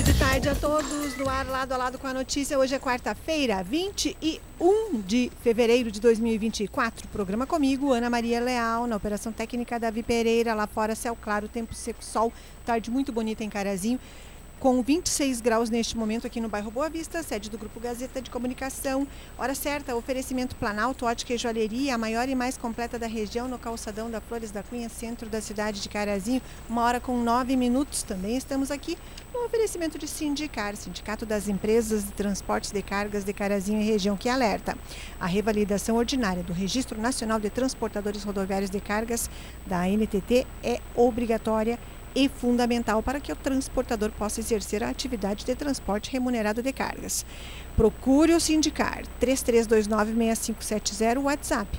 Início de tarde a todos, no ar lado a lado com a notícia. Hoje é quarta-feira, 21 de fevereiro de 2024. Programa comigo, Ana Maria Leal, na operação técnica Davi Pereira. Lá fora, céu claro, tempo seco, sol, tarde muito bonita em Carazinho com 26 graus neste momento aqui no bairro Boa Vista, sede do Grupo Gazeta de Comunicação. Hora certa, oferecimento Planalto, ótica e joalheria, a maior e mais completa da região, no calçadão da Flores da Cunha, centro da cidade de Carazinho, uma hora com nove minutos. Também estamos aqui no oferecimento de Sindicar, Sindicato das Empresas de Transportes de Cargas de Carazinho e região, que alerta. A revalidação ordinária do Registro Nacional de Transportadores Rodoviários de Cargas, da NTT, é obrigatória e fundamental para que o transportador possa exercer a atividade de transporte remunerado de cargas. Procure o Sindicar 3329-6570 WhatsApp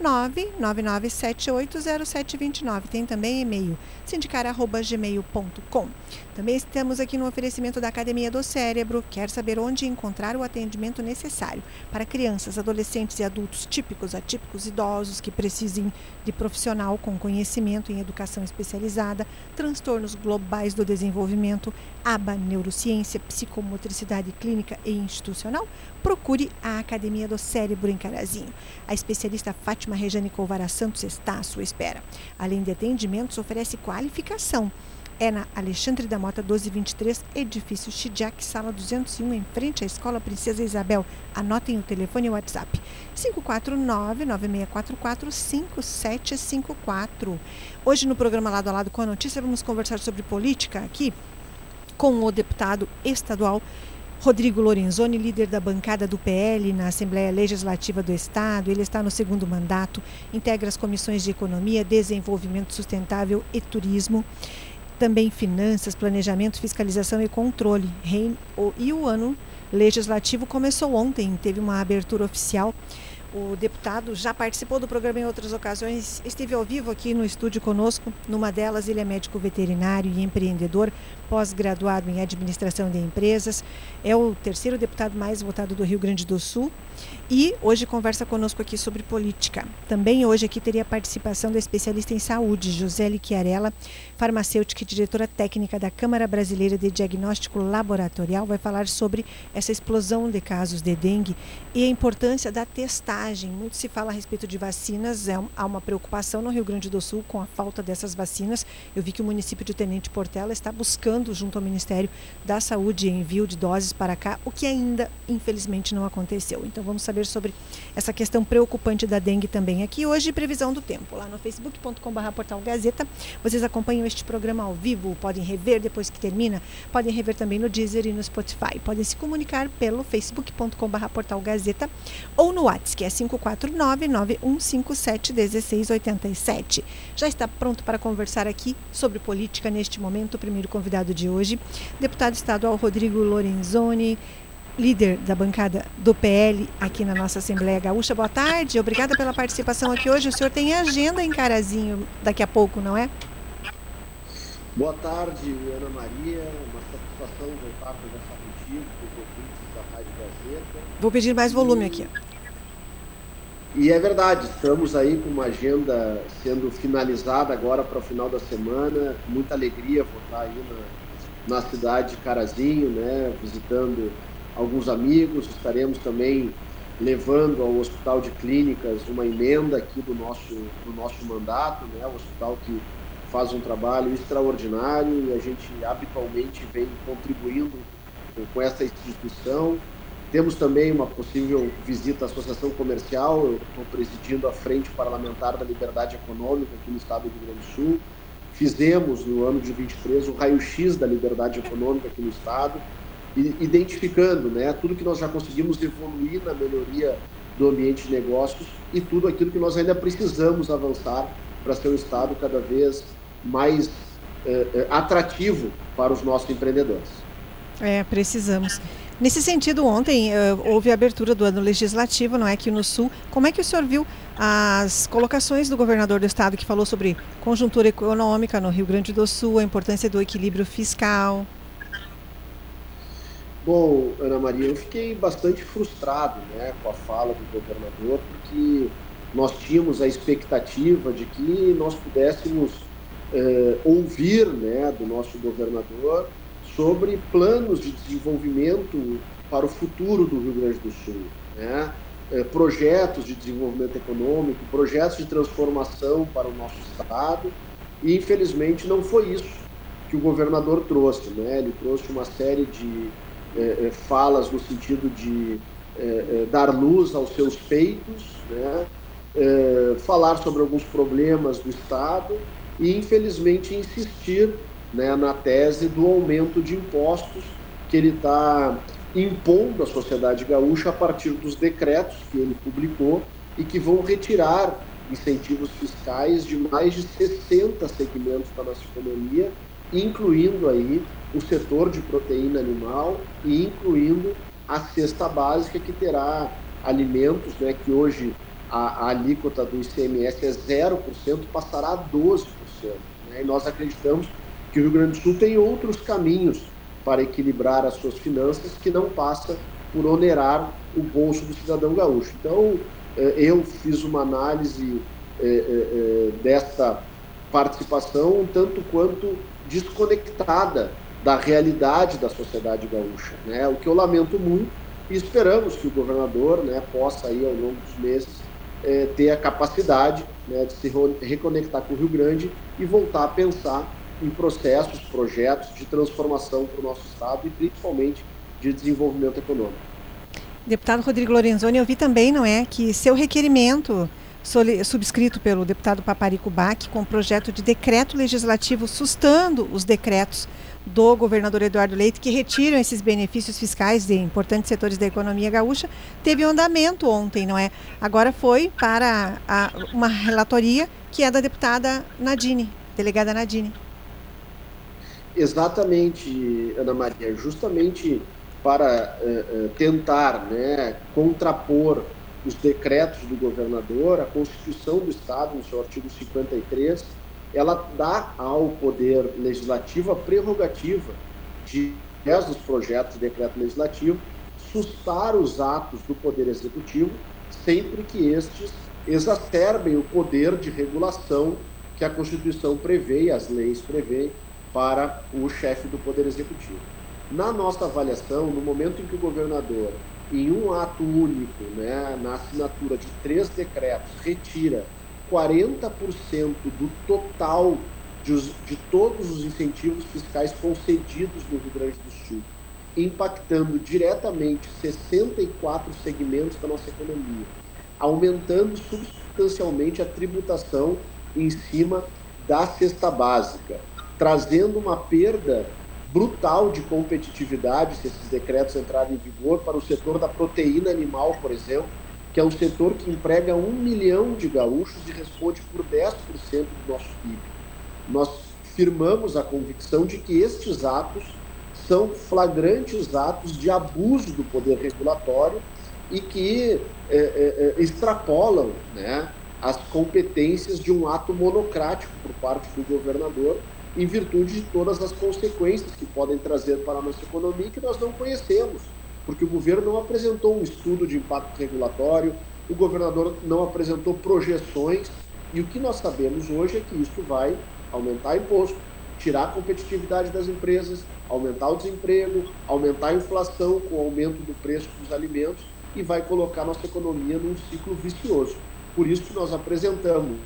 999780729. Tem também e-mail sindicar.gmail.com. Também estamos aqui no oferecimento da Academia do Cérebro. Quer saber onde encontrar o atendimento necessário para crianças, adolescentes e adultos típicos, atípicos, idosos que precisem de profissional com conhecimento em educação especializada, transtornos globais do desenvolvimento, aba neurociência, psicomotricidade clínica e institucional? Procure a Academia do Cérebro em Carazinho. A especialista Fátima Rejane Colvara Santos está à sua espera. Além de atendimentos, oferece qualificação é na Alexandre da Mota 1223, edifício Chidiac, sala 201, em frente à Escola Princesa Isabel. Anotem o telefone e o WhatsApp. 549-9644-5754. Hoje no programa Lado a Lado com a Notícia vamos conversar sobre política aqui com o deputado estadual Rodrigo Lorenzoni, líder da bancada do PL na Assembleia Legislativa do Estado. Ele está no segundo mandato, integra as comissões de Economia, Desenvolvimento Sustentável e Turismo também finanças, planejamento, fiscalização e controle. E o ano legislativo começou ontem, teve uma abertura oficial. O deputado já participou do programa em outras ocasiões, esteve ao vivo aqui no estúdio conosco. Numa delas, ele é médico veterinário e empreendedor, pós-graduado em administração de empresas. É o terceiro deputado mais votado do Rio Grande do Sul e hoje conversa conosco aqui sobre política. Também hoje aqui teria a participação da especialista em saúde, José Chiarella, farmacêutica e diretora técnica da Câmara Brasileira de Diagnóstico Laboratorial, vai falar sobre essa explosão de casos de dengue e a importância da testagem. Muito se fala a respeito de vacinas, é, há uma preocupação no Rio Grande do Sul com a falta dessas vacinas. Eu vi que o município de Tenente Portela está buscando, junto ao Ministério da Saúde, envio de doses para cá, o que ainda, infelizmente, não aconteceu. Então vamos saber sobre essa questão preocupante da dengue também aqui hoje, previsão do tempo, lá no facebook.com.br portal Gazeta. Vocês acompanham este programa ao vivo, podem rever depois que termina, podem rever também no Deezer e no Spotify. Podem se comunicar pelo facebook.com.br portal Gazeta ou no WhatsApp, que é 549-9157-1687. Já está pronto para conversar aqui sobre política neste momento, o primeiro convidado de hoje, deputado estadual Rodrigo Lorenzoni, líder da bancada do PL aqui na nossa Assembleia Gaúcha. Boa tarde, obrigada pela participação aqui hoje. O senhor tem agenda em Carazinho daqui a pouco, não é? Boa tarde, Ana Maria. Uma satisfação voltar a conversar contigo, com os ouvintes da Rádio Gazeta. Vou pedir mais volume e... aqui. E é verdade, estamos aí com uma agenda sendo finalizada agora para o final da semana. Muita alegria voltar aí na, na cidade de Carazinho, né, visitando alguns amigos, estaremos também levando ao Hospital de Clínicas uma emenda aqui do nosso, do nosso mandato, né? hospital que faz um trabalho extraordinário e a gente habitualmente vem contribuindo com essa instituição. Temos também uma possível visita à Associação Comercial, eu estou presidindo a Frente Parlamentar da Liberdade Econômica aqui no estado do Rio Grande do Sul. Fizemos no ano de 23 o raio-x da liberdade econômica aqui no estado, identificando né, tudo que nós já conseguimos evoluir na melhoria do ambiente de negócios e tudo aquilo que nós ainda precisamos avançar para ser um Estado cada vez mais eh, eh, atrativo para os nossos empreendedores. É, precisamos. Nesse sentido, ontem uh, houve a abertura do ano legislativo, não é, aqui no Sul. Como é que o senhor viu as colocações do governador do estado que falou sobre conjuntura econômica no Rio Grande do Sul, a importância do equilíbrio fiscal? Bom, Ana Maria, eu fiquei bastante frustrado né, com a fala do governador, porque nós tínhamos a expectativa de que nós pudéssemos eh, ouvir né, do nosso governador sobre planos de desenvolvimento para o futuro do Rio Grande do Sul, né? é, projetos de desenvolvimento econômico, projetos de transformação para o nosso estado, e infelizmente não foi isso que o governador trouxe, né? Ele trouxe uma série de é, é falas no sentido de é, é, dar luz aos seus peitos, né? falar sobre alguns problemas do estado e infelizmente insistir né, na tese do aumento de impostos que ele está impondo à sociedade gaúcha a partir dos decretos que ele publicou e que vão retirar incentivos fiscais de mais de 60 segmentos da nossa economia, incluindo aí o setor de proteína animal e incluindo a cesta básica que terá alimentos, né, que hoje a, a alíquota do ICMS é 0%, passará a 12%. Né, e nós acreditamos que o Rio Grande do Sul tem outros caminhos para equilibrar as suas finanças que não passa por onerar o bolso do cidadão gaúcho. Então, eh, eu fiz uma análise eh, eh, desta participação um tanto quanto desconectada da realidade da sociedade gaúcha, né? O que eu lamento muito e esperamos que o governador, né, possa aí ao longo dos meses ter a capacidade né, de se reconectar com o Rio Grande e voltar a pensar em processos, projetos de transformação para o nosso Estado e principalmente de desenvolvimento econômico. Deputado Rodrigo Lorenzoni, eu vi também, não é, que seu requerimento subscrito pelo deputado Paparico Bac com projeto de decreto legislativo sustando os decretos do governador Eduardo Leite que retiram esses benefícios fiscais de importantes setores da economia gaúcha, teve um andamento ontem, não é? Agora foi para a, uma relatoria que é da deputada Nadine, delegada Nadine. Exatamente, Ana Maria, justamente para uh, uh, tentar né, contrapor os decretos do governador, a Constituição do Estado, no seu artigo 53, ela dá ao Poder Legislativo a prerrogativa de, através dos projetos de decreto legislativo, sustar os atos do Poder Executivo sempre que estes exacerbem o poder de regulação que a Constituição prevê e as leis prevêem para o chefe do Poder Executivo. Na nossa avaliação, no momento em que o governador, em um ato único, né, na assinatura de três decretos, retira 40% do total de, de, todos os incentivos fiscais concedidos no Rio Grande do Sul, impactando diretamente 64 segmentos da nossa economia, aumentando substancialmente a tributação em cima da cesta básica, trazendo uma perda brutal de competitividade se esses decretos entrarem em vigor para o setor da proteína animal, por exemplo, que é um setor que emprega um milhão de gaúchos e responde por 10% do nosso PIB. Nós firmamos a convicção de que estes atos são flagrantes atos de abuso do poder regulatório e que é, é, é extrapolam né, as competências de um ato monocrático por parte do governador em virtude de todas as consequências que podem trazer para a nossa economia que nós não conhecemos, porque o governo não apresentou um estudo de impacto regulatório, o governador não apresentou projeções, e o que nós sabemos hoje é que isso vai aumentar imposto, tirar a competitividade das empresas, aumentar o desemprego, aumentar a inflação com o aumento do preço dos alimentos e vai colocar nossa economia num ciclo vicioso. Por isso que nós apresentamos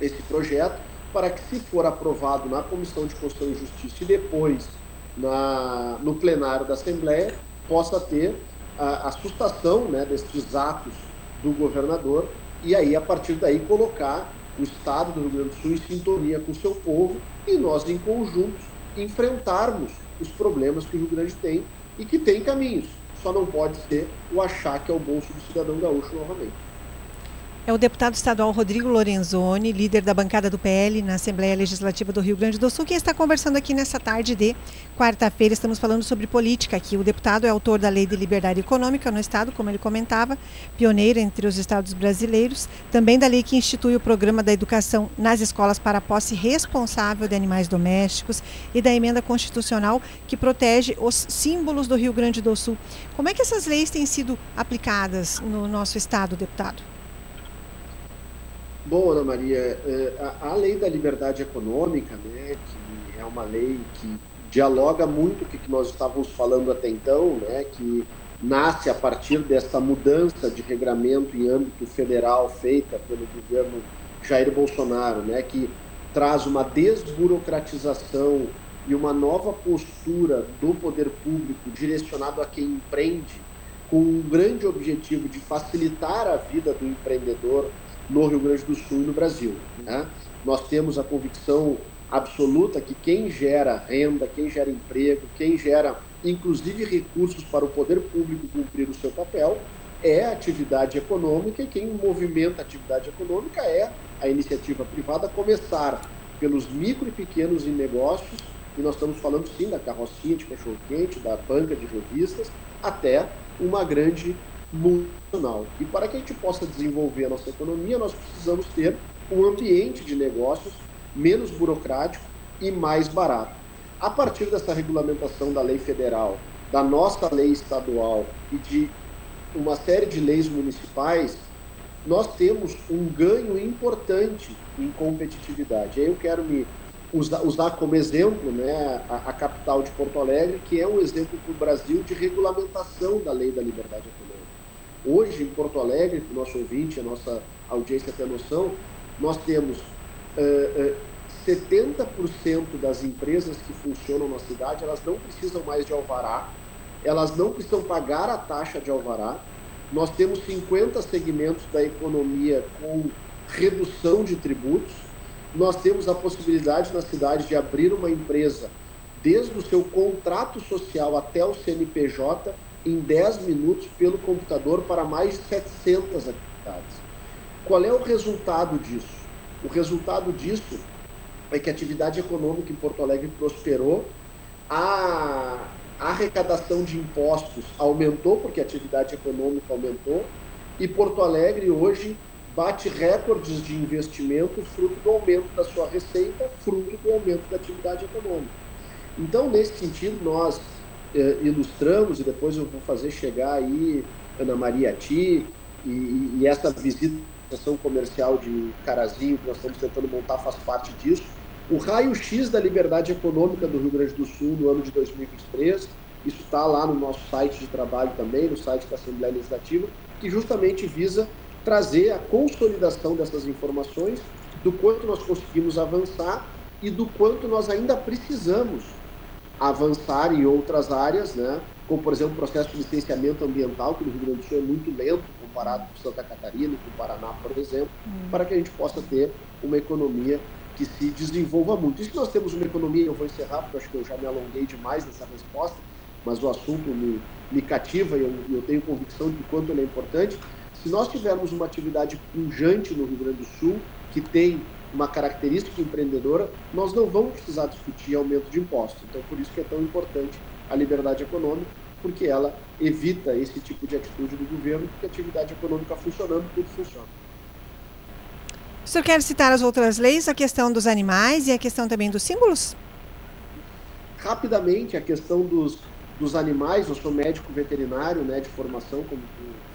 esse projeto para que, se for aprovado na Comissão de Constituição e Justiça e depois na, no plenário da Assembleia, possa ter a, a sustação né, atos do governador e aí, a partir daí, colocar o Estado do Rio Grande do Sul em sintonia com o seu povo e nós, em conjunto, enfrentarmos os problemas que o Rio Grande tem e que tem caminhos. Só não pode ser o achaque ao bolso do cidadão gaúcho novamente. É o deputado estadual Rodrigo Lorenzoni, líder da bancada do PL na Assembleia Legislativa do Rio Grande do Sul, quem está conversando aqui nessa tarde de quarta-feira. Estamos falando sobre política aqui. O deputado é autor da Lei de Liberdade Econômica no Estado, como ele comentava, pioneiro entre os estados brasileiros. Também da lei que institui o programa da educação nas escolas para a posse responsável de animais domésticos e da emenda constitucional que protege os símbolos do Rio Grande do Sul. Como é que essas leis têm sido aplicadas no nosso estado, deputado? Bom, Ana Maria, é, a lei da liberdade econômica, né, que é uma lei que dialoga muito com o que nós estávamos falando até então, né, que nasce a partir dessa mudança de regramento em âmbito federal feita pelo governo Jair Bolsonaro, né, que traz uma desburocratização e uma nova postura do poder público direcionado a quem empreende, com um grande objetivo de facilitar a vida do empreendedor no Rio Grande do Sul e no Brasil. Né? Nós temos a convicção absoluta que quem gera renda, quem gera emprego, quem gera inclusive recursos para o poder público cumprir o seu papel, é a atividade econômica e quem movimenta a atividade econômica é a iniciativa privada, começar pelos micro e pequenos negócios, e nós estamos falando sim da carrocinha de cachorro-quente, da banca de revistas, até uma grande multinacional. E para que a gente possa desenvolver a nossa economia, nós precisamos ter um ambiente de negócios menos burocrático e mais barato. A partir dessa regulamentação da lei federal, da nossa lei estadual e de uma série de leis municipais, nós temos um ganho importante em competitividade. Aí eu quero me usar, usar como exemplo né, a, a, capital de Porto Alegre, que é um exemplo para o Brasil de regulamentação da lei da liberdade econômica. Hoje, em Porto Alegre, para o nosso ouvinte, a nossa audiência ter noção, nós temos uh, uh, 70% das empresas que funcionam na cidade, elas não precisam mais de alvará, elas não precisam pagar a taxa de alvará. Nós temos 50 segmentos da economia com redução de tributos. Nós temos a possibilidade na cidade de abrir uma empresa desde o seu contrato social até o CNPJ em 10 minutos pelo computador para mais de 700 atividades. Qual é o resultado disso? O resultado disso é que a atividade econômica em Porto Alegre prosperou, a, arrecadação de impostos aumentou, porque a atividade econômica aumentou, e Porto Alegre hoje bate recordes de investimento fruto do aumento da sua receita, fruto do aumento da atividade econômica. Então, nesse sentido, nós eh, ilustramos, e depois eu vou fazer chegar aí, Ana Maria, ti, e, e essa visita à comercial de Carazinho que nós estamos tentando montar faz parte disso, o raio-x da liberdade econômica do Rio Grande do Sul no ano de 2023. Isso está lá no nosso site de trabalho também, no site da Assembleia Legislativa, que justamente visa trazer a consolidação dessas informações, do quanto nós conseguimos avançar e do quanto nós ainda precisamos avançar em outras áreas, né? como, por exemplo, o processo de licenciamento ambiental, que no Rio Grande do Sul é muito lento comparado com Santa Catarina com o Paraná, por exemplo, hum. para que a gente possa ter uma economia que se desenvolva muito. Isso que nós temos uma economia, eu vou encerrar, porque acho que eu já me alonguei demais nessa resposta, mas o assunto me, me cativa e eu, eu tenho convicção de quanto ele é importante. Se nós tivermos uma atividade pujante no Rio Grande do Sul, que tem uma característica empreendedora, nós não vamos precisar discutir aumento de impostos. Então, por isso que é tão importante a liberdade econômica, porque ela evita esse tipo de atitude do governo, porque a atividade econômica funcionando, tudo funciona. O senhor quer citar as outras leis, a questão dos animais e a questão também dos símbolos? Rapidamente, a questão dos, dos animais, eu sou médico veterinário né, de formação, como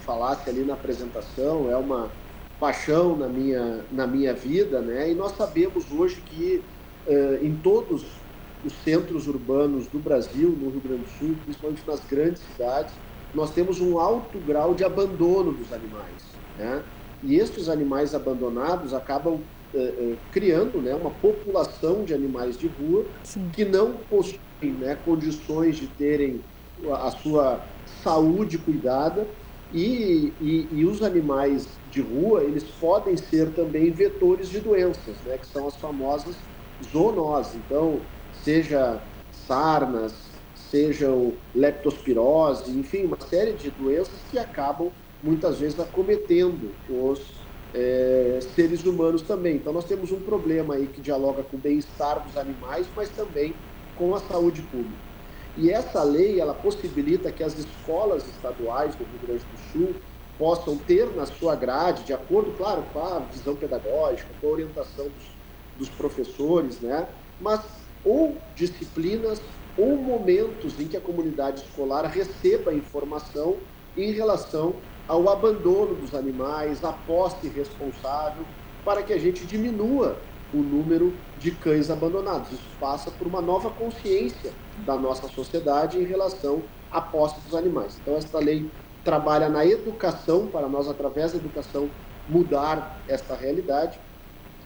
falasse ali na apresentação, é uma paixão na minha, na minha vida, né? E nós sabemos hoje que uh, em todos os centros urbanos do Brasil, no Rio Grande do Sul, principalmente nas grandes cidades, nós temos um alto grau de abandono dos animais, né? E estes animais abandonados acabam eh, eh, criando né, uma população de animais de rua Sim. que não possuem né, condições de terem a sua saúde cuidada e, e, e, os animais de rua eles podem ser também vetores de doenças, né, que são as famosas zoonoses. Então, seja sarnas, sejam leptospirose, enfim, uma série de doenças que acabam muitas vezes acometendo os é, seres humanos também. Então nós temos um problema aí que dialoga com o bem-estar dos animais, mas também com a saúde pública. E essa lei ela possibilita que as escolas estaduais do Rio Grande do Sul possam ter na sua grade, de acordo, claro, com a visão pedagógica, com a orientação dos, dos professores, né? Mas ou disciplinas ou momentos em que a comunidade escolar receba informação em relação ao abandono dos animais, a posse irresponsável para que a gente diminua o número de cães abandonados. Isso passa por uma nova consciência da nossa sociedade em relação à posse dos animais. Então, esta lei trabalha na educação, para nós, através da educação, mudar esta realidade.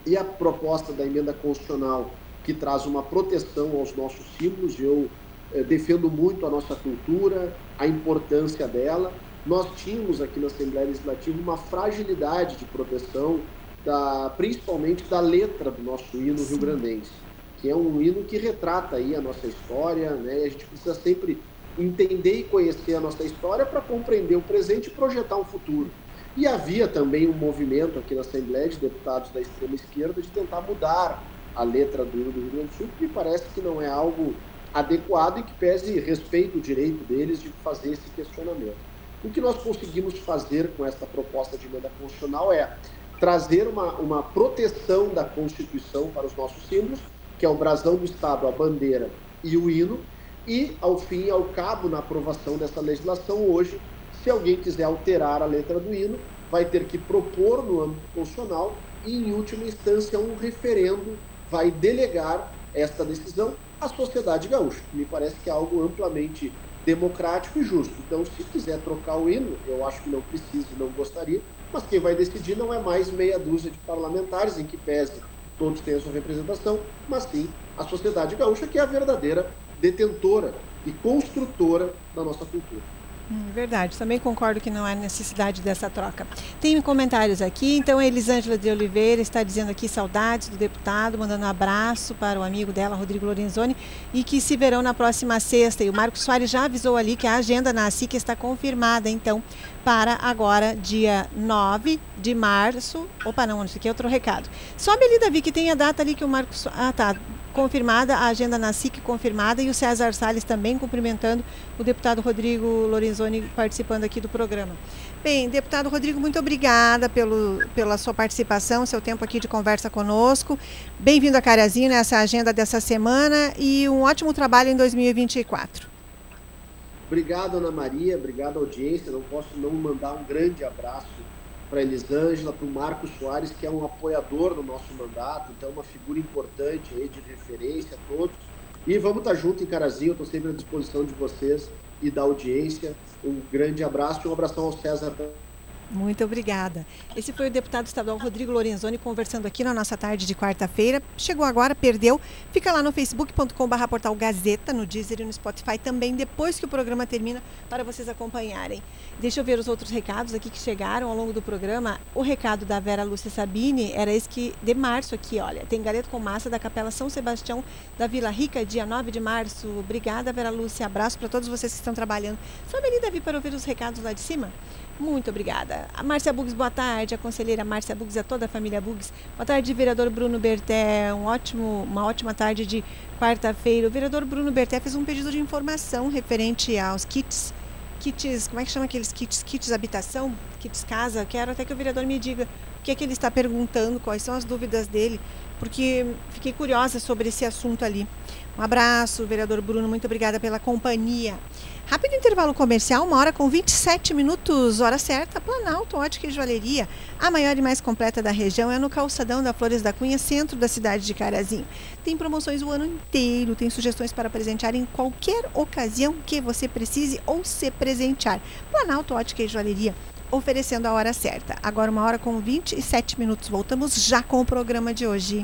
E a proposta da emenda constitucional, que traz uma proteção aos nossos símbolos, eu eh, defendo muito a nossa cultura, a importância dela. Nós tínhamos aqui na Assembleia Legislativa uma fragilidade de proteção, da, principalmente da letra do nosso hino rio-grandense, que é um hino que retrata aí a nossa história, né? a gente precisa sempre entender e conhecer a nossa história para compreender o presente e projetar um futuro. E havia também um movimento aqui na Assembleia de Deputados da extrema esquerda de tentar mudar a letra do hino do Rio Grande do Sul, que me parece que não é algo adequado e que pese respeito o direito deles de fazer esse questionamento. O que nós conseguimos fazer com esta proposta de emenda constitucional é trazer uma, uma proteção da Constituição para os nossos símbolos, que é o brasão do Estado, a bandeira e o hino, e, ao fim e ao cabo, na aprovação dessa legislação hoje, se alguém quiser alterar a letra do hino, vai ter que propor no âmbito constitucional e, em última instância, um referendo vai delegar esta decisão à sociedade gaúcha. Me parece que é algo amplamente democrático e justo. Então, se quiser trocar o hino, eu acho que não precisa não gostaria, mas quem vai decidir não é mais meia dúzia de parlamentares, em que pese todos têm a sua representação, mas sim a sociedade gaúcha, que é a verdadeira detentora e construtora da nossa cultura. Hum, verdade, também concordo que não há necessidade dessa troca. Tem comentários aqui, então a Elisângela de Oliveira está dizendo aqui saudades do deputado, mandando um abraço para o amigo dela, Rodrigo Lorenzoni, e que se verão na próxima sexta. E o Marcos Soares já avisou ali que a agenda na SIC está confirmada, então, para agora, dia 9 de março. Opa, não, isso aqui é outro recado. Sobe ali, Davi, que tem a data ali que o Marcos. Ah, tá confirmada, a agenda na SIC confirmada e o César Salles também cumprimentando o deputado Rodrigo Lorenzoni participando aqui do programa. Bem, deputado Rodrigo, muito obrigada pelo, pela sua participação, seu tempo aqui de conversa conosco. Bem-vindo a Carazinho nessa agenda dessa semana e um ótimo trabalho em 2024. Obrigado, Ana Maria, obrigado, audiência. Não posso não mandar um grande abraço para Elisângela, para o Marcos Soares, que é um apoiador do nosso mandato, então uma figura importante aí de referência a todos. E vamos estar junto em Carazinho, estou sempre à disposição de vocês e da audiência. Um grande abraço e um abração ao César muito obrigada. Esse foi o deputado estadual Rodrigo Lorenzoni conversando aqui na nossa tarde de quarta-feira. Chegou agora, perdeu. Fica lá no facebook.com.br portal Gazeta, no Deezer e no Spotify também, depois que o programa termina, para vocês acompanharem. Deixa eu ver os outros recados aqui que chegaram ao longo do programa. O recado da Vera Lúcia Sabini era esse que, de março aqui, olha, tem galeto com massa da Capela São Sebastião da Vila Rica, dia 9 de março. Obrigada, Vera Lúcia. Abraço para todos vocês que estão trabalhando. Ali, Davi, para ouvir os recados lá de cima. Muito obrigada. A Márcia Bugs, boa tarde. A conselheira Márcia Bugs, a toda a família Bugs. Boa tarde, vereador Bruno Berté. Um ótimo, uma ótima tarde de quarta-feira. O vereador Bruno Berté fez um pedido de informação referente aos kits. Kits, como é que chama aqueles kits? Kits habitação? Kits casa? Quero até que o vereador me diga o que é que ele está perguntando, quais são as dúvidas dele, porque fiquei curiosa sobre esse assunto ali. Um abraço, vereador Bruno. Muito obrigada pela companhia. Rápido intervalo comercial, uma hora com 27 minutos, hora certa, Planalto Ótica e Joalheria. A maior e mais completa da região é no calçadão da Flores da Cunha, centro da cidade de Carazinho. Tem promoções o ano inteiro, tem sugestões para presentear em qualquer ocasião que você precise ou se presentear. Planalto Ótica e Joalheria, oferecendo a hora certa. Agora uma hora com 27 minutos. Voltamos já com o programa de hoje.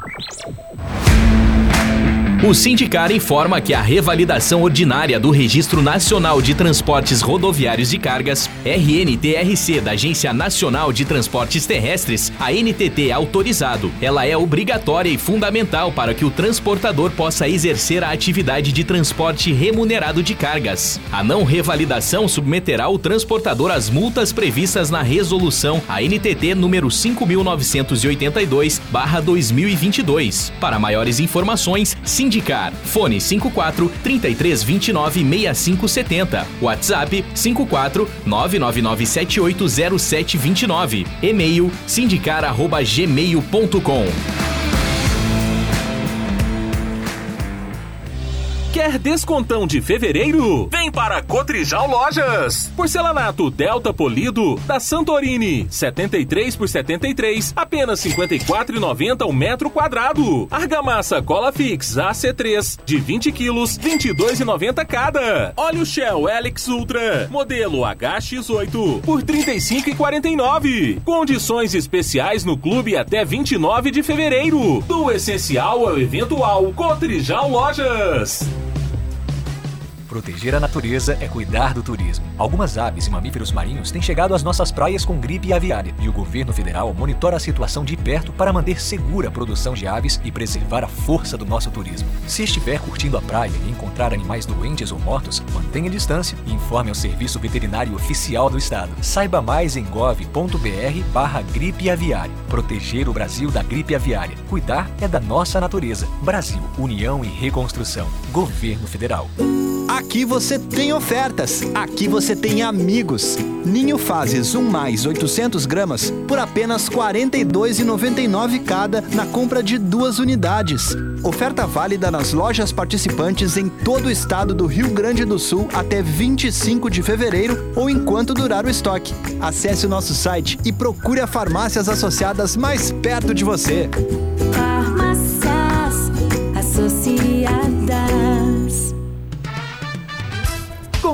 O Sindicar informa que a revalidação ordinária do Registro Nacional de Transportes Rodoviários de Cargas, RNTRC, da Agência Nacional de Transportes Terrestres, a NTT autorizado, ela é obrigatória e fundamental para que o transportador possa exercer a atividade de transporte remunerado de cargas. A não revalidação submeterá o transportador às multas previstas na resolução ANTT número 5982/2022. Para maiores informações, Sindicar indicar. Fone 54 3329 6570. WhatsApp 54 999780729. E-mail sindicar@gmail.com. Quer descontão de fevereiro? Vem para Cotrijal Lojas. Porcelanato Delta Polido da Santorini, 73 por 73, apenas 54,90 o metro quadrado. Argamassa Cola Fix AC3 de 20 quilos, 22,90 cada. Óleo Shell Helix Ultra, modelo HX8 por 35,49. Condições especiais no clube até 29 de fevereiro. Do essencial ao eventual, Cotrijal Lojas. Proteger a natureza é cuidar do turismo. Algumas aves e mamíferos marinhos têm chegado às nossas praias com gripe aviária e o governo federal monitora a situação de perto para manter segura a produção de aves e preservar a força do nosso turismo. Se estiver curtindo a praia e encontrar animais doentes ou mortos, mantenha distância e informe ao Serviço Veterinário Oficial do Estado. Saiba mais em gov.br barra gripe aviária. Proteger o Brasil da gripe aviária. Cuidar é da nossa natureza. Brasil, União e Reconstrução. Governo Federal. Aqui você tem ofertas, aqui você tem amigos. Ninho Fases 1 mais 800 gramas por apenas R$ 42,99 cada na compra de duas unidades. Oferta válida nas lojas participantes em todo o estado do Rio Grande do Sul até 25 de fevereiro ou enquanto durar o estoque. Acesse o nosso site e procure a farmácias associadas mais perto de você.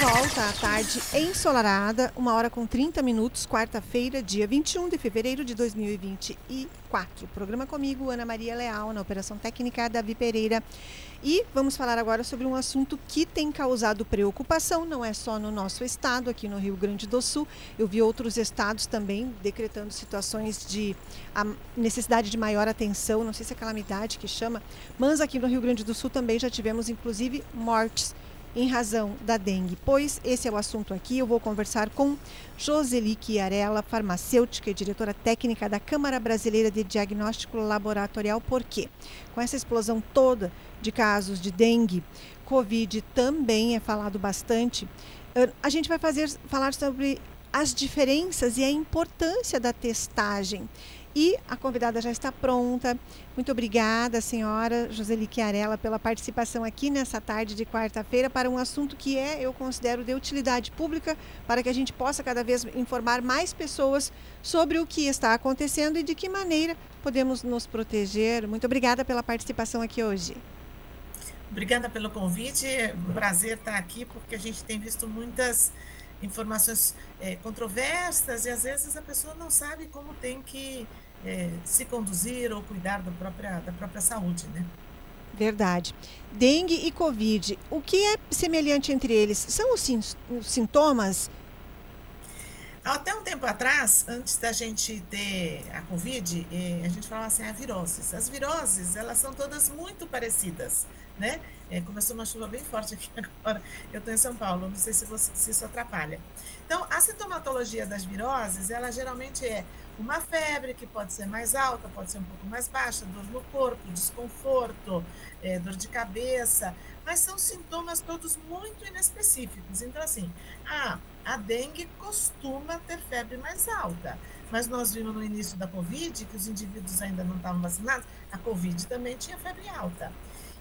Volta à tarde ensolarada, uma hora com 30 minutos, quarta-feira, dia 21 de fevereiro de 2024. Programa comigo, Ana Maria Leal, na Operação Técnica, Davi Pereira. E vamos falar agora sobre um assunto que tem causado preocupação, não é só no nosso estado, aqui no Rio Grande do Sul. Eu vi outros estados também decretando situações de necessidade de maior atenção, não sei se é calamidade que chama, mas aqui no Rio Grande do Sul também já tivemos, inclusive, mortes em razão da dengue. Pois esse é o assunto aqui. Eu vou conversar com Joseli Chiarella, farmacêutica e diretora técnica da Câmara Brasileira de Diagnóstico Laboratorial. Por quê? Com essa explosão toda de casos de dengue, Covid também é falado bastante. A gente vai fazer falar sobre as diferenças e a importância da testagem. E a convidada já está pronta. Muito obrigada, senhora Joseli Chiarella, pela participação aqui nessa tarde de quarta-feira para um assunto que é, eu considero, de utilidade pública, para que a gente possa cada vez informar mais pessoas sobre o que está acontecendo e de que maneira podemos nos proteger. Muito obrigada pela participação aqui hoje. Obrigada pelo convite. Prazer estar aqui, porque a gente tem visto muitas informações é, controversas e às vezes a pessoa não sabe como tem que é, se conduzir ou cuidar da própria, da própria saúde, né? Verdade. Dengue e Covid, o que é semelhante entre eles? São os, os sintomas? Até um tempo atrás, antes da gente ter a Covid, eh, a gente falava assim, a viroses. As viroses, elas são todas muito parecidas, né? É, começou uma chuva bem forte aqui agora. Eu estou em São Paulo, não sei se, você, se isso atrapalha. Então, a sintomatologia das viroses, ela geralmente é uma febre que pode ser mais alta, pode ser um pouco mais baixa, dor no corpo, desconforto, é, dor de cabeça, mas são sintomas todos muito inespecíficos. Então, assim, ah, a dengue costuma ter febre mais alta, mas nós vimos no início da Covid que os indivíduos ainda não estavam vacinados, a Covid também tinha febre alta.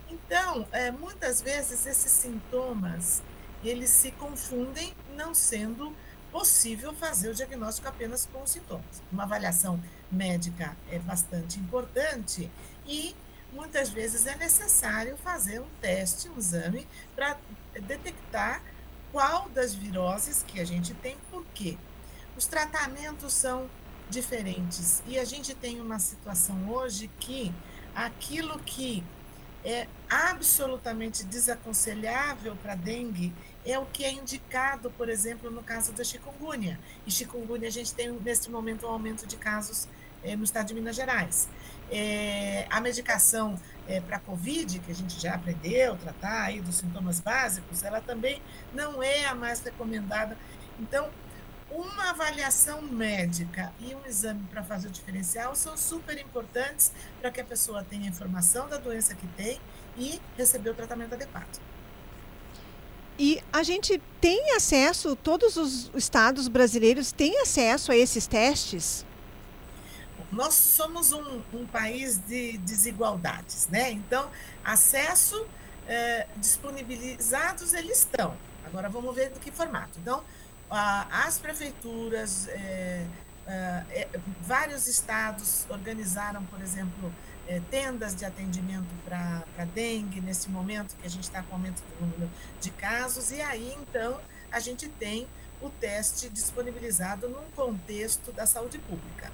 Então, é, muitas vezes esses sintomas eles se confundem, não sendo possível fazer o diagnóstico apenas com os sintomas. Uma avaliação médica é bastante importante e muitas vezes é necessário fazer um teste, um exame, para detectar qual das viroses que a gente tem, por quê. Os tratamentos são diferentes e a gente tem uma situação hoje que aquilo que é absolutamente desaconselhável para dengue é o que é indicado, por exemplo, no caso da chikungunya. E chikungunya a gente tem neste momento um aumento de casos é, no estado de Minas Gerais. É, a medicação é, para COVID, que a gente já aprendeu tratar aí dos sintomas básicos, ela também não é a mais recomendada. Então, uma avaliação médica e um exame para fazer o diferencial são super importantes para que a pessoa tenha informação da doença que tem e receber o tratamento adequado. E a gente tem acesso, todos os estados brasileiros têm acesso a esses testes? nós somos um, um país de desigualdades, né? Então, acesso é, disponibilizados eles estão. Agora vamos ver do que formato. Então, as prefeituras, é, é, vários estados organizaram, por exemplo, é, tendas de atendimento para dengue, nesse momento que a gente está com aumento do número de casos, e aí então a gente tem o teste disponibilizado num contexto da saúde pública.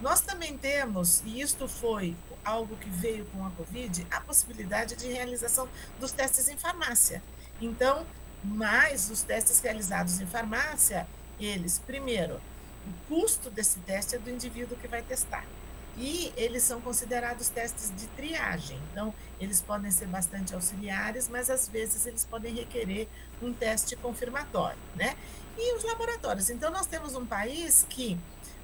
Nós também temos, e isto foi algo que veio com a Covid, a possibilidade de realização dos testes em farmácia. Então, mais os testes realizados em farmácia, eles, primeiro, o custo desse teste é do indivíduo que vai testar. E eles são considerados testes de triagem. Então, eles podem ser bastante auxiliares, mas às vezes eles podem requerer um teste confirmatório, né? E os laboratórios. Então, nós temos um país que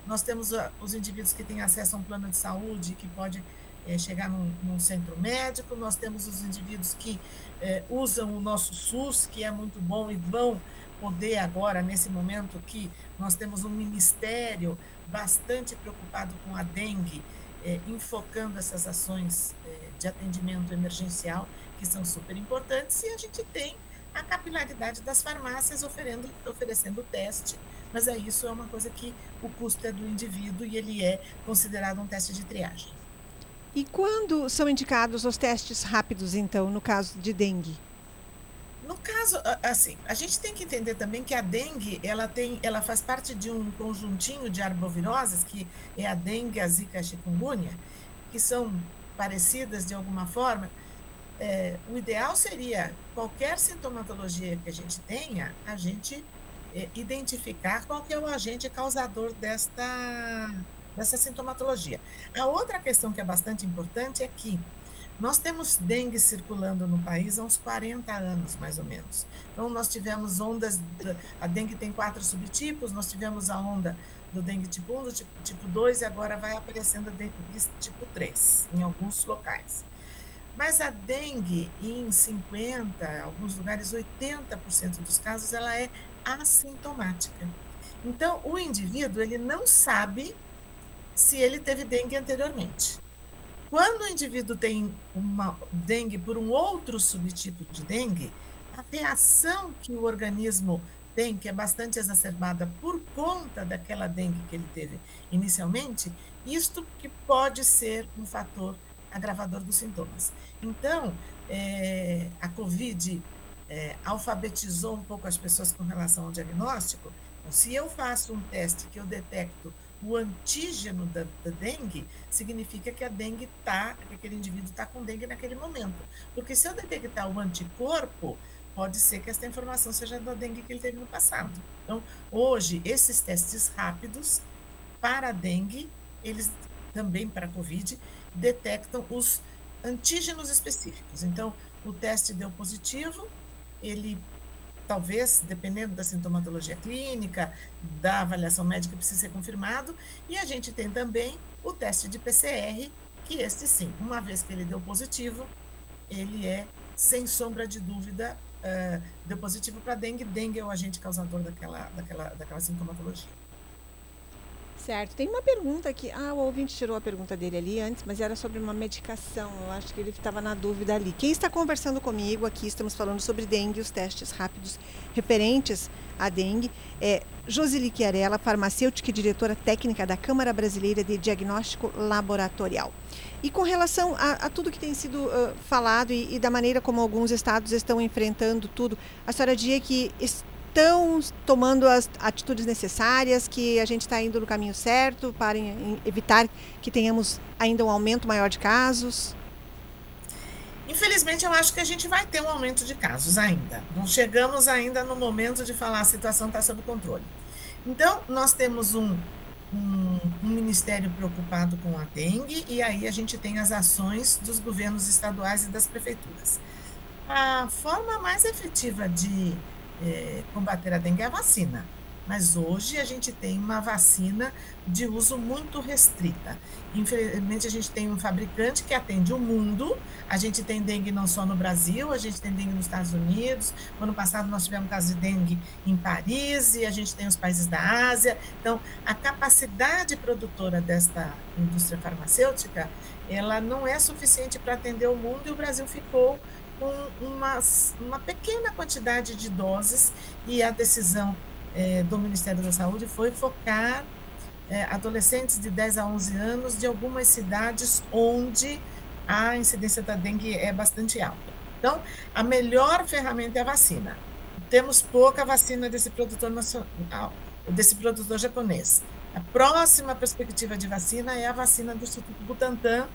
nós temos ah, os indivíduos que têm acesso a um plano de saúde que pode é, chegar num, num, centro médico, nós temos os indivíduos que é, usam o nosso SUS, que é muito bom, e vão poder agora, nesse momento que nós temos um ministério bastante preocupado com a dengue, é, enfocando essas ações é, de atendimento emergencial, que são super importantes, e a gente tem a capilaridade das farmácias oferendo, oferecendo teste, mas é isso, é uma coisa que o custo é do indivíduo e ele é considerado um teste de triagem. E quando são indicados os testes rápidos, então, no caso de dengue? No caso, assim, a gente tem que entender também que a dengue, ela tem, ela faz parte de um conjuntinho de arboviroses, que é a dengue, a zika a chikungunya, que são parecidas de alguma forma. É, o ideal seria qualquer sintomatologia que a gente tenha, a gente é, identificar qual que é o agente causador desta, dessa sintomatologia. A outra questão que é bastante importante é que nós temos dengue circulando no país há uns 40 anos, mais ou menos. Então, nós tivemos ondas. A dengue tem quatro subtipos, nós tivemos a onda do dengue tipo 1, do tipo, tipo 2, e agora vai aparecendo a dengue tipo 3, em alguns locais. Mas a dengue, em 50, alguns lugares, 80% dos casos, ela é assintomática. Então, o indivíduo, ele não sabe se ele teve dengue anteriormente. Quando o indivíduo tem uma dengue por um outro subtipo de dengue, a reação que o organismo tem, que é bastante exacerbada por conta daquela dengue que ele teve inicialmente, isto que pode ser um fator agravador dos sintomas. Então, é, a COVID é, alfabetizou um pouco as pessoas com relação ao diagnóstico. Então, se eu faço um teste que eu detecto o antígeno da, da, dengue, significa que a dengue está, que aquele indivíduo está com dengue naquele momento. Porque se eu detectar o anticorpo, pode ser que essa informação seja da dengue que ele teve no passado. Então, hoje, esses testes rápidos para a dengue, eles também para a Covid, detectam os antígenos específicos. Então, o teste deu positivo, ele talvez, dependendo da sintomatologia clínica, da avaliação médica, precise ser confirmado. E a gente tem também o teste de PCR, que este sim, uma vez que ele deu positivo, ele é, sem sombra de dúvida, uh, deu positivo para dengue. Dengue é o agente causador daquela, daquela, daquela sintomatologia. Certo. Tem uma pergunta aqui. Ah, o ouvinte tirou a pergunta dele ali antes, mas era sobre uma medicação. Eu acho que ele estava na dúvida ali. Quem está conversando comigo aqui, estamos falando sobre dengue, os testes rápidos referentes à dengue, é Josili Chiarella, farmacêutica e diretora técnica da Câmara Brasileira de Diagnóstico Laboratorial. E com relação a, a tudo que tem sido uh, falado e, e, da maneira como alguns estados estão enfrentando tudo, a senhora diria que estão tomando as atitudes necessárias, que a gente está indo no caminho certo para evitar que tenhamos ainda um aumento maior de casos? Infelizmente, eu acho que a gente vai ter um aumento de casos ainda. Não chegamos ainda no momento de falar a situação está sob controle. Então, nós temos um, um, um, ministério preocupado com a dengue e aí a gente tem as ações dos governos estaduais e das prefeituras. A forma mais efetiva de é, combater a dengue é a vacina. Mas hoje a gente tem uma vacina de uso muito restrita. Infelizmente, a gente tem um fabricante que atende o mundo. A gente tem dengue não só no Brasil, a gente tem dengue nos Estados Unidos. No ano passado, nós tivemos caso de dengue em Paris e a gente tem os países da Ásia. Então, a capacidade produtora desta indústria farmacêutica, ela não é suficiente para atender o mundo e o Brasil ficou com uma, pequena quantidade de doses e a decisão é, do Ministério da Saúde foi focar é, adolescentes de 10 a 11 anos de algumas cidades onde a incidência da dengue é bastante alta. Então, a melhor ferramenta é a vacina. Temos pouca vacina desse produtor nacional, desse produtor japonês. A próxima perspectiva de vacina é a vacina do Instituto Butantan,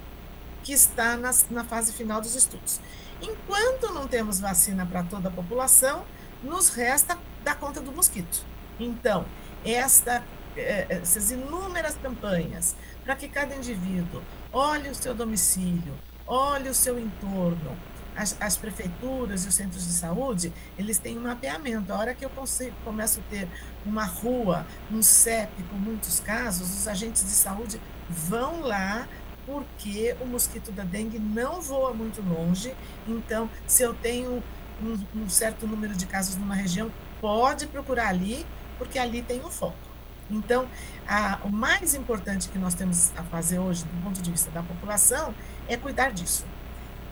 que está na, na fase final dos estudos. Enquanto não temos vacina para toda a população, nos resta dar conta do mosquito. Então, esta, eh, essas inúmeras campanhas para que cada indivíduo olhe o seu domicílio, olhe o seu entorno, as, as, prefeituras e os centros de saúde, eles têm um mapeamento. A hora que eu consigo, começo a ter uma rua, um CEP com muitos casos, os agentes de saúde vão lá porque o mosquito da dengue não voa muito longe. Então, se eu tenho um, um certo número de casos numa região, pode procurar ali, porque ali tem o um foco. Então, a, o mais importante que nós temos a fazer hoje, do ponto de vista da população, é cuidar disso.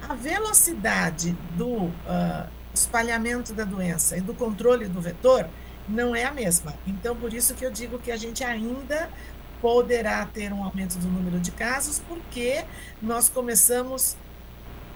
A velocidade do uh, espalhamento da doença e do controle do vetor não é a mesma. Então, por isso que eu digo que a gente ainda poderá ter um aumento do número de casos, porque nós começamos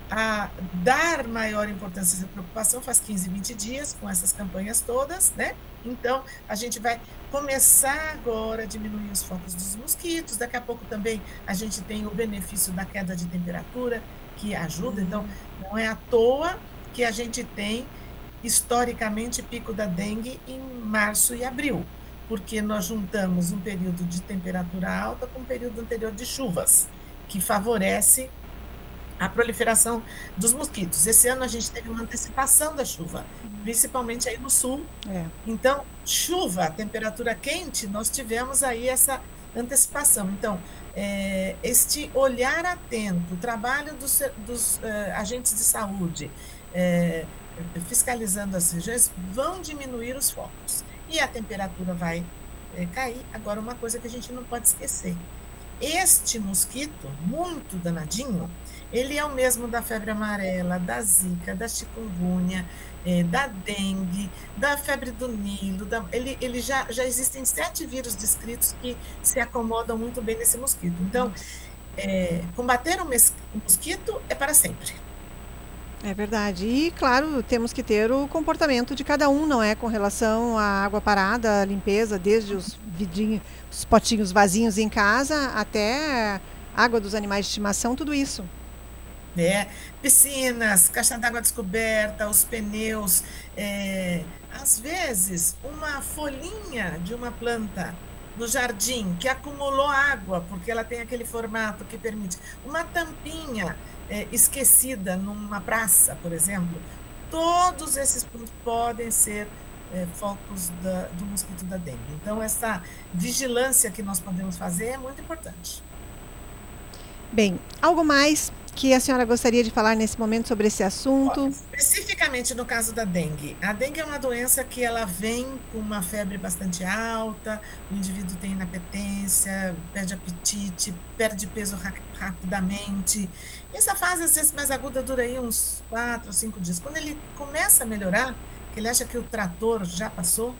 a dar maior importância e preocupação faz 15, 20 dias com essas campanhas todas, né? Então, a gente vai começar agora a diminuir os focos dos mosquitos. Daqui a pouco também a gente tem o benefício da queda de temperatura, que ajuda. Então, não é à toa que a gente tem, historicamente, pico da dengue em março e abril porque nós juntamos um período de temperatura alta com um período anterior de chuvas, que favorece a proliferação dos mosquitos. Esse ano a gente teve uma antecipação da chuva, principalmente aí no sul. É. Então, chuva, temperatura quente, nós tivemos aí essa antecipação. Então, é, este olhar atento, o trabalho dos, dos é, agentes de saúde, é, fiscalizando as regiões, vão diminuir os focos e a temperatura vai é, cair. Agora, uma coisa que a gente não pode esquecer: este mosquito, muito danadinho, ele é o mesmo da febre amarela, da zika, da chikungunya, é, da dengue, da febre do Nilo. Da, ele ele já, já existem sete vírus descritos que se acomodam muito bem nesse mosquito. Então, é, combater o mosquito é para sempre. É verdade. E, claro, temos que ter o comportamento de cada um, não é? Com relação à água parada, à limpeza, desde os vidrinhos, os potinhos vazios em casa até água dos animais de estimação, tudo isso. É, piscinas, caixa d'água descoberta, os pneus. É, às vezes, uma folhinha de uma planta no jardim que acumulou água, porque ela tem aquele formato que permite. Uma tampinha é, esquecida numa praça, por exemplo, todos esses pontos podem ser é, focos da, do mosquito da dengue. Então, essa vigilância que nós podemos fazer é muito importante. Bem, algo mais que a senhora gostaria de falar nesse momento sobre esse assunto? Especificamente no caso da dengue. A dengue é uma doença que ela vem com uma febre bastante alta, o indivíduo tem inapetência, perde apetite, perde peso ra rapidamente. Essa fase, às vezes, mais aguda dura aí uns quatro, cinco dias. Quando ele começa a melhorar, que ele acha que o trator já passou,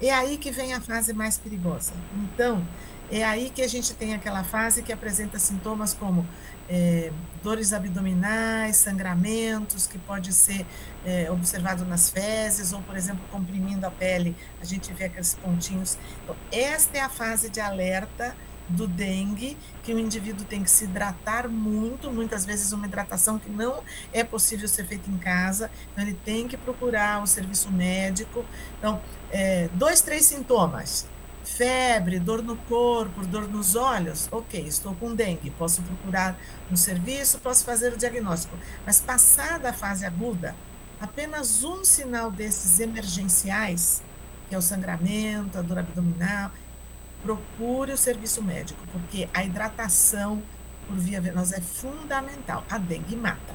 é aí que vem a fase mais perigosa. Então, é aí que a gente tem aquela fase que apresenta sintomas como é, dores abdominais, sangramentos, que pode ser é, observado nas fezes, ou, por exemplo, comprimindo a pele, a gente vê aqueles pontinhos. Então, esta é a fase de alerta do dengue, que o indivíduo tem que se hidratar muito, muitas vezes uma hidratação que não é possível ser feita em casa, então ele tem que procurar o serviço médico. Então, é, dois, três sintomas febre, dor no corpo, dor nos olhos, ok, estou com dengue, posso procurar um serviço, posso fazer o diagnóstico. Mas passada a fase aguda, apenas um sinal desses emergenciais que é o sangramento, a dor abdominal, procure o serviço médico, porque a hidratação por via venosa é fundamental. A dengue mata.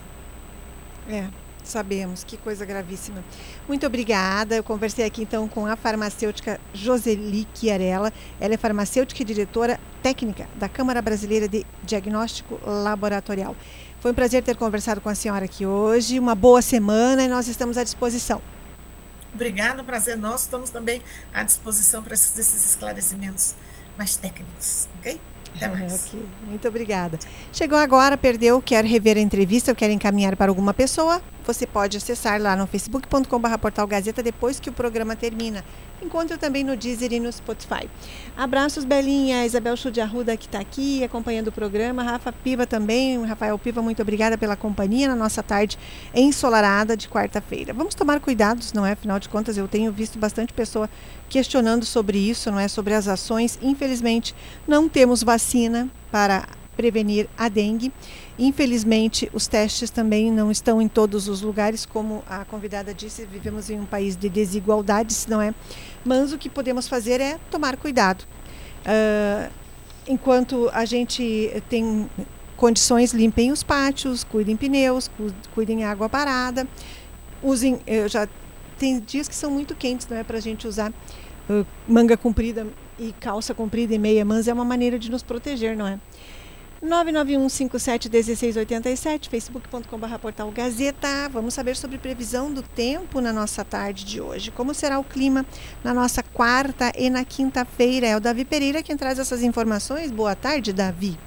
É, sabemos, que coisa gravíssima. Muito obrigada. Eu conversei aqui então com a farmacêutica Joseli Chiarella. Ela é farmacêutica e diretora técnica da Câmara Brasileira de Diagnóstico Laboratorial. Foi um prazer ter conversado com a senhora aqui hoje. Uma boa semana e nós estamos à disposição. Obrigada, prazer nosso. Estamos também à disposição para esses, esses esclarecimentos mais técnicos, ok? Até mais. Okay. Muito obrigada. Chegou agora, perdeu, quer rever a entrevista ou quer encaminhar para alguma pessoa? Você pode acessar lá no facebook.com.br portal Gazeta depois que o programa termina. Encontre também no Deezer e no Spotify. Abraços, Belinha, Isabel Chu Arruda que está aqui acompanhando o programa, Rafa Piva também, Rafael Piva, muito obrigada pela companhia na nossa tarde ensolarada de quarta-feira. Vamos tomar cuidados, não é? Afinal de contas, eu tenho visto bastante pessoa questionando sobre isso, não é? Sobre as ações. Infelizmente, não temos vacina para prevenir a dengue. Infelizmente, os testes também não estão em todos os lugares, como a convidada disse, vivemos em um país de desigualdades, não é? Mas o que podemos fazer é tomar cuidado. Uh, enquanto a gente tem condições, limpem os pátios, cuidem pneus, cuidem água parada, usem, já tem dias que são muito quentes, não é para a gente usar uh, manga comprida e calça comprida e meia, mas é uma maneira de nos proteger, não é? 991571687, facebook.com.br portal Gazeta. Vamos saber sobre previsão do tempo na nossa tarde de hoje. Como será o clima na nossa quarta e na quinta-feira? É o Davi Pereira quem traz essas informações. Boa tarde, Davi.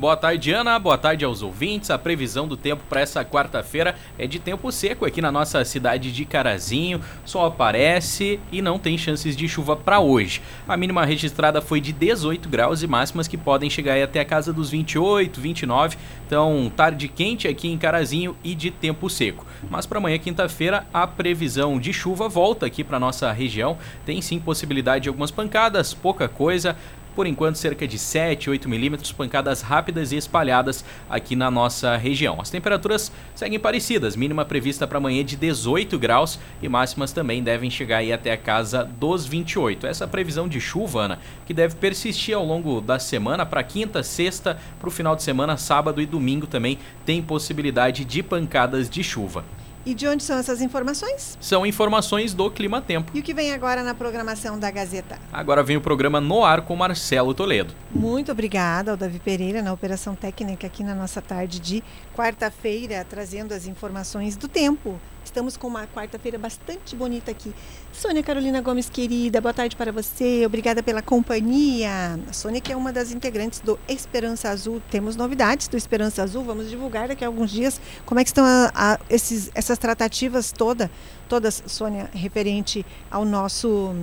Boa tarde, Ana. Boa tarde aos ouvintes. A previsão do tempo para essa quarta-feira é de tempo seco aqui na nossa cidade de Carazinho. Sol aparece e não tem chances de chuva para hoje. A mínima registrada foi de 18 graus e máximas que podem chegar até a casa dos 28, 29. Então, tarde quente aqui em Carazinho e de tempo seco. Mas para amanhã, quinta-feira, a previsão de chuva volta aqui para nossa região. Tem sim possibilidade de algumas pancadas, pouca coisa por enquanto cerca de 7, 8 milímetros, pancadas rápidas e espalhadas aqui na nossa região. As temperaturas seguem parecidas, mínima prevista para amanhã de 18 graus e máximas também devem chegar aí até a casa dos 28. Essa previsão de chuva, Ana, que deve persistir ao longo da semana para quinta, sexta, para o final de semana, sábado e domingo também tem possibilidade de pancadas de chuva. E de onde são essas informações? São informações do Clima Tempo. E o que vem agora na programação da Gazeta? Agora vem o programa No Ar com Marcelo Toledo. Muito obrigada ao Davi Pereira na operação técnica aqui na nossa tarde de quarta-feira, trazendo as informações do tempo Estamos com uma quarta-feira bastante bonita aqui. Sônia Carolina Gomes, querida, boa tarde para você. Obrigada pela companhia. A Sônia, que é uma das integrantes do Esperança Azul. Temos novidades do Esperança Azul. Vamos divulgar daqui a alguns dias como é que estão a, a, esses, essas tratativas toda, todas, Sônia, referente ao nosso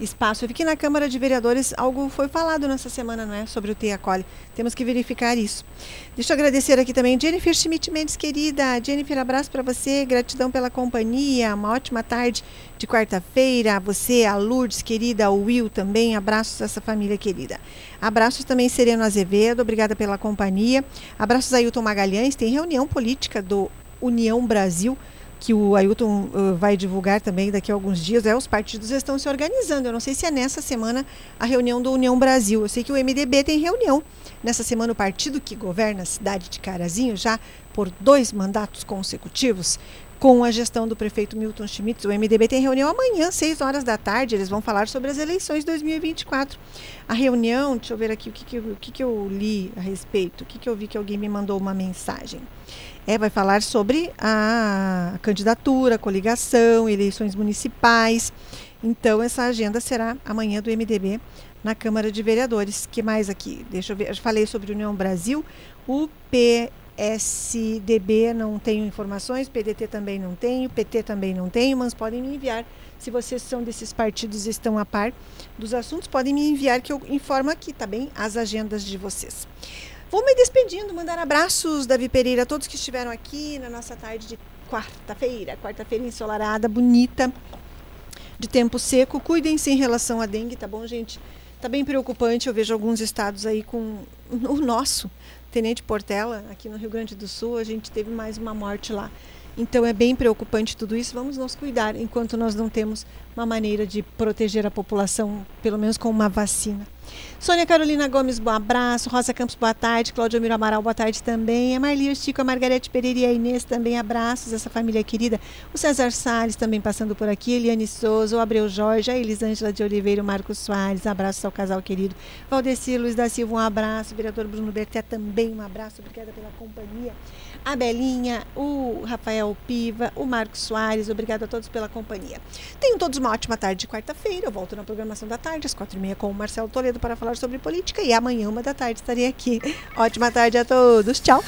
espaço. Eu vi que na Câmara de Vereadores algo foi falado nessa semana, não é? Sobre o Tia Cole. Temos que verificar isso. Deixa eu agradecer aqui também Jennifer Schmidt Mendes, querida. Jennifer, abraço para você, gratidão pela companhia. Uma ótima tarde de quarta-feira. Você, a Lourdes, querida, ao Will também. Abraços a essa família querida. Abraços também Sereno Azevedo, obrigada pela companhia. Abraços a Ailton Magalhães. Tem reunião política do União Brasil que o Ailton uh, vai divulgar também daqui a alguns dias, é os partidos estão se organizando. Eu não sei se é nessa semana a reunião do União Brasil. Eu sei que o MDB tem reunião nessa semana o partido que governa a cidade de Carazinho já por dois mandatos consecutivos com a gestão do prefeito Milton Schmitz. O MDB tem reunião amanhã, 6 horas da tarde. Eles vão falar sobre as eleições de 2024. A reunião, deixa eu ver aqui o que, que, eu, o que, que eu li a respeito, o que, que eu vi que alguém me mandou uma mensagem. É, vai falar sobre a candidatura, a coligação, eleições municipais. Então, essa agenda será amanhã do MDB na Câmara de Vereadores. que mais aqui? Deixa eu ver. Eu falei sobre União Brasil. O PSDB não tenho informações, PDT também não tenho, PT também não tenho, mas podem me enviar. Se vocês são desses partidos e estão a par dos assuntos, podem me enviar que eu informo aqui, tá bem? As agendas de vocês. Vou me despedindo, mandar abraços, Davi Pereira, a todos que estiveram aqui na nossa tarde de quarta-feira, quarta-feira ensolarada, bonita, de tempo seco. Cuidem-se em relação à dengue, tá bom, gente? Tá bem preocupante, eu vejo alguns estados aí com o nosso, Tenente Portela, aqui no Rio Grande do Sul, a gente teve mais uma morte lá. Então é bem preocupante tudo isso. Vamos nos cuidar enquanto nós não temos uma maneira de proteger a população, pelo menos com uma vacina. Sônia Carolina Gomes, bom abraço. Rosa Campos, boa tarde. Cláudio Miro Amaral, boa tarde também. A Marli, o Chico, a Margarete Pereira e a Inês também, abraços. Essa família querida. O César Salles também passando por aqui. Eliane Souza, o Abreu Jorge, a Elisângela de Oliveira, o Marcos Soares. Abraços ao casal querido. Valdeci Luiz da Silva, um abraço. O vereador Bruno Berté também, um abraço. Obrigada pela companhia a Belinha, o Rafael Piva, o Marcos Soares. Obrigado a todos pela companhia. Tenham todos uma ótima tarde de quarta-feira. Eu volto na programação da tarde, às quatro e meia, com o Marcelo Toledo para falar sobre política. E amanhã, uma da tarde, estarei aqui. Ótima tarde a todos. Tchau.